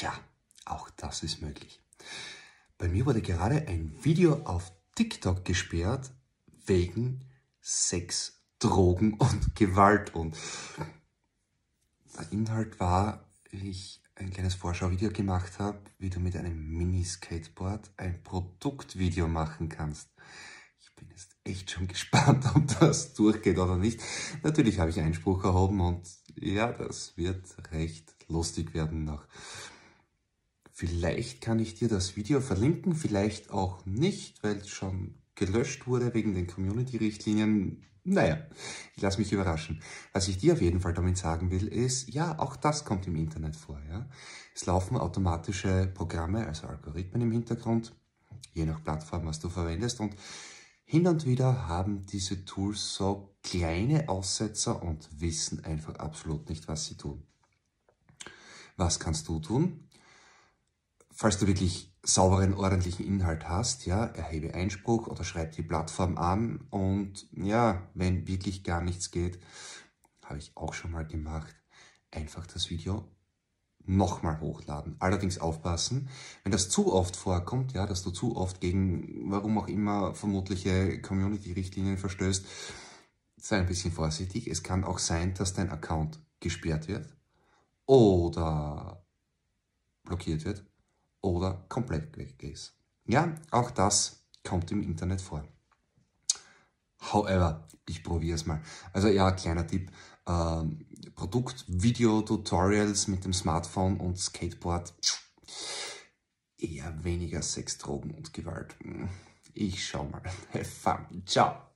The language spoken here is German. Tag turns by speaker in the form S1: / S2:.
S1: Tja, auch das ist möglich. Bei mir wurde gerade ein Video auf TikTok gesperrt wegen Sex, Drogen und Gewalt. Und der Inhalt war, wie ich ein kleines Vorschauvideo gemacht habe, wie du mit einem Mini-Skateboard ein Produktvideo machen kannst. Ich bin jetzt echt schon gespannt, ob das durchgeht oder nicht. Natürlich habe ich Einspruch erhoben und ja, das wird recht lustig werden noch. Vielleicht kann ich dir das Video verlinken, vielleicht auch nicht, weil es schon gelöscht wurde wegen den Community-Richtlinien. Naja, ich lasse mich überraschen. Was ich dir auf jeden Fall damit sagen will, ist, ja, auch das kommt im Internet vor. Ja? Es laufen automatische Programme, also Algorithmen im Hintergrund, je nach Plattform, was du verwendest. Und hin und wieder haben diese Tools so kleine Aussetzer und wissen einfach absolut nicht, was sie tun. Was kannst du tun? Falls du wirklich sauberen, ordentlichen Inhalt hast, ja, erhebe Einspruch oder schreib die Plattform an und ja, wenn wirklich gar nichts geht, habe ich auch schon mal gemacht, einfach das Video nochmal hochladen. Allerdings aufpassen, wenn das zu oft vorkommt, ja, dass du zu oft gegen, warum auch immer, vermutliche Community-Richtlinien verstößt, sei ein bisschen vorsichtig. Es kann auch sein, dass dein Account gesperrt wird oder blockiert wird oder komplett weg ist. Ja, auch das kommt im Internet vor. However, ich probiere es mal. Also ja, kleiner Tipp, ähm, Produkt-Video-Tutorials mit dem Smartphone und Skateboard, eher weniger Sex, Drogen und Gewalt. Ich schau mal. Have fun. Ciao.